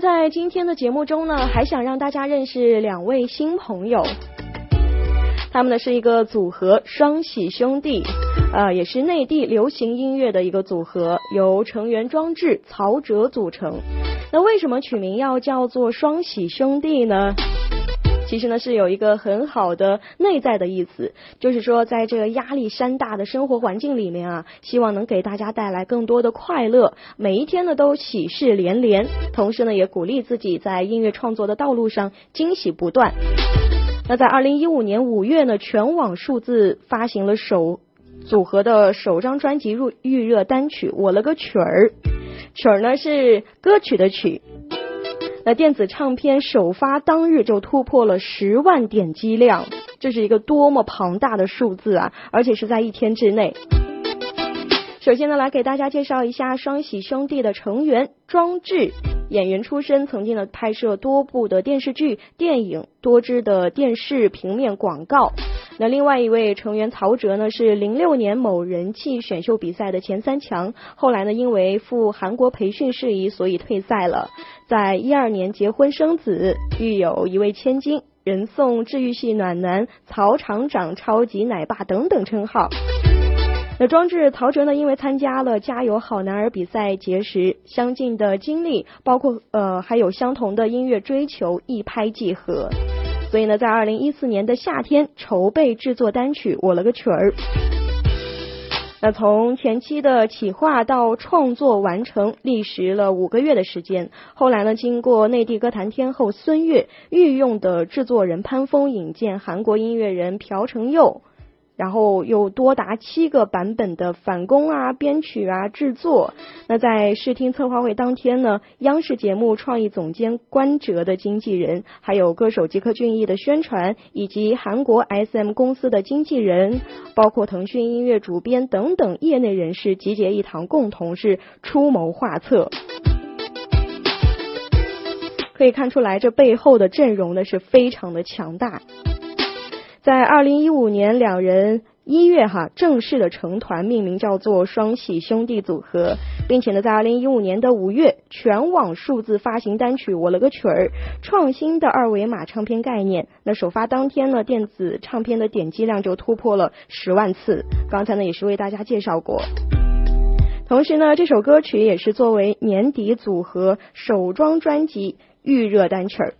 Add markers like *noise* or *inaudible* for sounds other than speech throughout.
在今天的节目中呢，还想让大家认识两位新朋友。他们呢是一个组合，双喜兄弟，呃，也是内地流行音乐的一个组合，由成员庄智、曹哲组成。那为什么取名要叫做双喜兄弟呢？其实呢是有一个很好的内在的意思，就是说在这个压力山大的生活环境里面啊，希望能给大家带来更多的快乐，每一天呢都喜事连连，同时呢也鼓励自己在音乐创作的道路上惊喜不断。那在二零一五年五月呢，全网数字发行了首组合的首张专辑入预热单曲《我了个曲儿》，曲儿呢是歌曲的曲。那电子唱片首发当日就突破了十万点击量，这是一个多么庞大的数字啊！而且是在一天之内。首先呢，来给大家介绍一下双喜兄弟的成员庄智，演员出身，曾经呢拍摄多部的电视剧、电影，多支的电视平面广告。那另外一位成员曹哲呢，是零六年某人气选秀比赛的前三强，后来呢因为赴韩国培训事宜，所以退赛了。在一二年结婚生子，育有一位千金，人送治愈系暖男、曹厂长、超级奶爸等等称号。那庄智、曹哲呢？因为参加了《加油好男儿》比赛结识，相近的经历，包括呃还有相同的音乐追求，一拍即合。所以呢，在二零一四年的夏天筹备制作单曲《我了个曲儿》。那从前期的企划到创作完成，历时了五个月的时间。后来呢，经过内地歌坛天后孙悦御用的制作人潘峰引荐韩国音乐人朴成佑。然后有多达七个版本的返工啊、编曲啊、制作。那在试听策划会当天呢，央视节目创意总监关喆的经纪人，还有歌手吉克隽逸的宣传，以及韩国 SM 公司的经纪人，包括腾讯音乐主编等等业内人士集结一堂，共同是出谋划策。可以看出来，这背后的阵容呢是非常的强大。在二零一五年，两人一月哈正式的成团，命名叫做双喜兄弟组合，并且呢，在二零一五年的五月，全网数字发行单曲《我了个曲儿》，创新的二维码唱片概念。那首发当天呢，电子唱片的点击量就突破了十万次。刚才呢，也是为大家介绍过。同时呢，这首歌曲也是作为年底组合首张专辑预热单曲儿。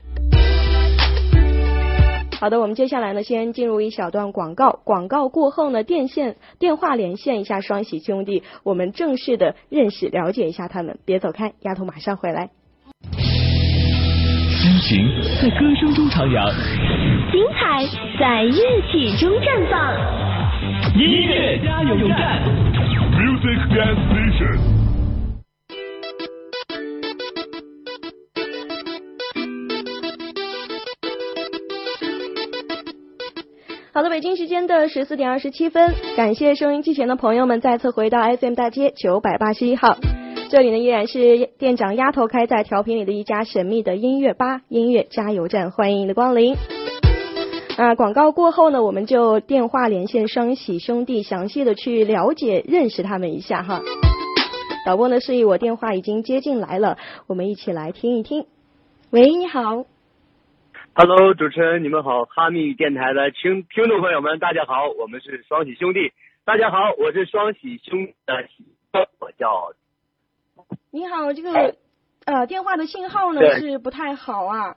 好的，我们接下来呢，先进入一小段广告。广告过后呢，电线电话连线一下双喜兄弟，我们正式的认识了解一下他们。别走开，丫头马上回来。激情在歌声中徜徉，精彩在乐曲中绽放。音乐加油站，Music Gas Station。好的，北京时间的十四点二十七分，感谢收音机前的朋友们再次回到 FM 大街九百八十一号，这里呢依然是店长丫头开在调频里的一家神秘的音乐吧音乐加油站，欢迎你的光临。啊，广告过后呢，我们就电话连线双喜兄弟，详细的去了解认识他们一下哈。导播呢示意我电话已经接进来了，我们一起来听一听。喂，你好。Hello，主持人，你们好，哈密电台的听听众朋友们，大家好，我们是双喜兄弟，大家好，我是双喜兄的喜哥，我叫。你好，这个呃电话的信号呢是不太好啊。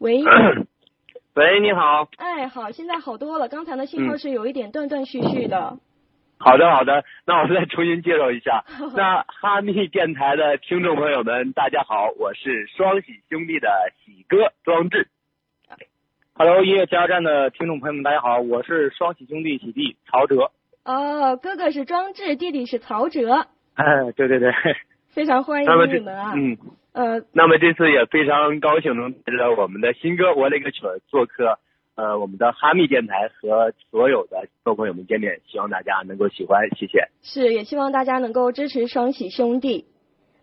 喂。*clears throat* 喂，你好。哎，好，现在好多了，刚才的信号是有一点断断续续的。好的，好的，那我们再重新介绍一下。*laughs* 那哈密电台的听众朋友们，大家好，我是双喜兄弟的喜哥庄志。Hello，音乐加油站的听众朋友们，大家好，我是双喜兄弟喜弟曹哲。哦，哥哥是庄志，弟弟是曹哲。哎，对对对。非常欢迎你们啊。嗯。呃。那么这次也非常高兴能带着我们的新歌《我那个曲》做客。呃，我们的哈密电台和所有的众朋友们见面，希望大家能够喜欢，谢谢。是，也希望大家能够支持双喜兄弟。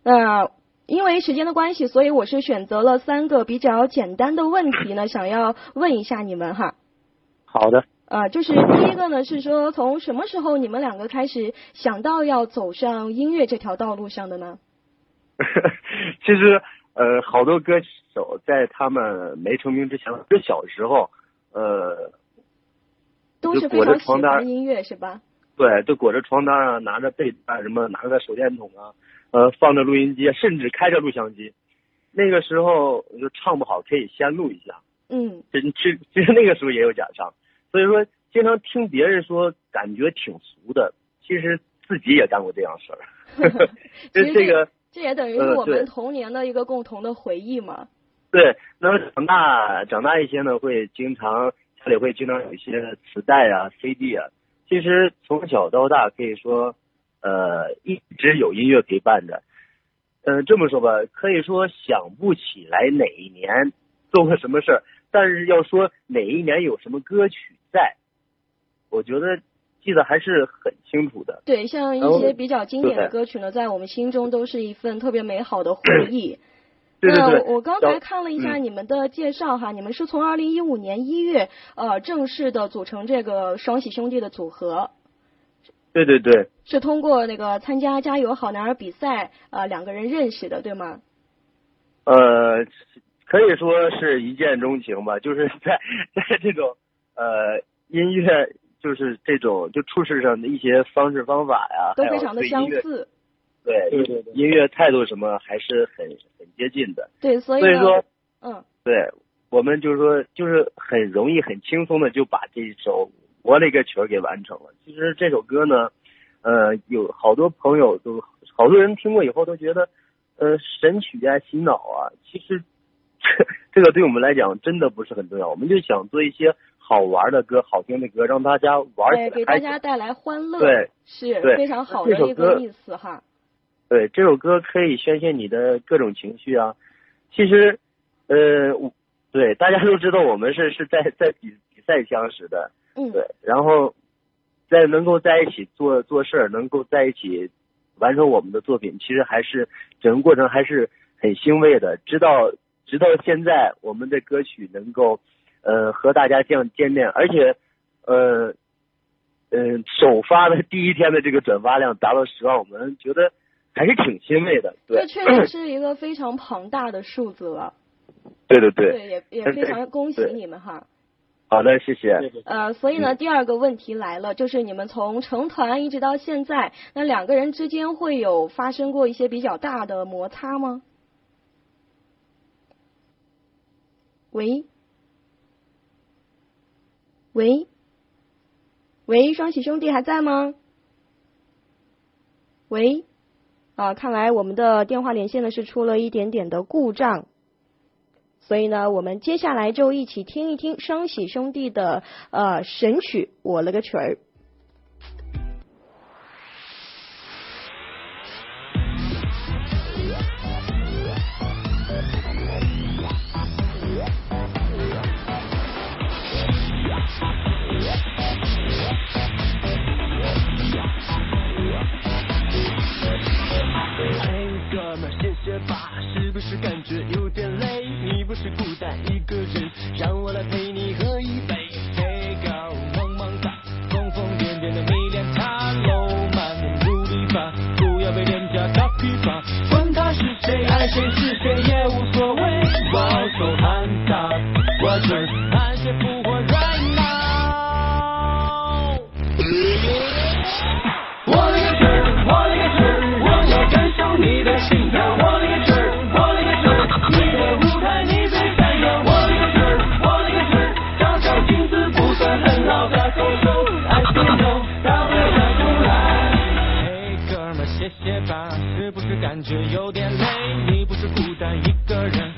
那因为时间的关系，所以我是选择了三个比较简单的问题呢，想要问一下你们哈。好的。呃，就是第一个呢，是说从什么时候你们两个开始想到要走上音乐这条道路上的呢？*laughs* 其实呃，好多歌手在他们没成名之前，就小时候，呃，都是裹着非常喜床单欢音乐是吧？对，就裹着床单啊，拿着被单什么，拿着手电筒啊，呃，放着录音机，甚至开着录像机。那个时候就唱不好，可以先录一下。嗯，其实其实其实那个时候也有假唱，所以说经常听别人说感觉挺俗的，其实自己也干过这样事儿。*laughs* 其实就这个这也等于是我们童年的一个共同的回忆嘛。对，那么长大长大一些呢，会经常家里会经常有一些磁带啊、CD 啊。其实从小到大可以说，呃，一直有音乐陪伴着。嗯、这么说吧，可以说想不起来哪一年做过什么事儿，但是要说哪一年有什么歌曲在，我觉得记得还是很清楚的。对，像一些比较经典的歌曲呢，在我们心中都是一份特别美好的回忆。*clears throat* 对对对，那我刚才看了一下嗯你们的介绍哈，你们是从二零一五年一月呃正式的组成这个双喜兄弟的组合，对对对，是通过那个参加加油好男儿比赛呃两个人认识的，对吗？呃，可以说是一见钟情吧，就是在在这种呃音乐，就是这种就处事上的一些方式方法呀，都非常的相似。对对对对音乐态度什么还是很很接近的，对，所以，所以说嗯，对我们就是说就是很容易很轻松的就把这首我嘞个曲儿给完成了。其实这首歌呢，呃，有好多朋友都好多人听过以后都觉得，呃，神曲啊、洗脑啊，其实这 *laughs* 这个对我们来讲真的不是很重要。我们就想做一些好玩的歌、好听的歌，让大家玩哎，给大起来给大。家带来欢乐，对，是对非常好的一个意思哈。对，这首歌可以宣泄你的各种情绪啊。其实，呃，我对大家都知道，我们是是在在比比赛相识的，嗯，对，然后在能够在一起做做事儿，能够在一起完成我们的作品，其实还是整个过程还是很欣慰的。直到直到现在，我们的歌曲能够呃和大家这样见面，而且呃嗯、首发的第一天的这个转发量达到十万，我们觉得还是挺欣慰的。对这，确实 *clears throat* 是一个非常庞大的数字了。对对对，对，也也非常恭喜你们哈。好的，谢谢。呃，所以呢，第二个问题来了，就是你们从成团一直到现在，那两个人之间会有发生过一些比较大的摩擦吗？喂，喂，喂，双喜兄弟还在吗？喂，啊，看来我们的电话连线呢是出了一点点的故障。所以呢，我们接下来就一起听一听双喜兄弟的呃神曲《我了个曲儿》。却有点累，你不是孤单一个人。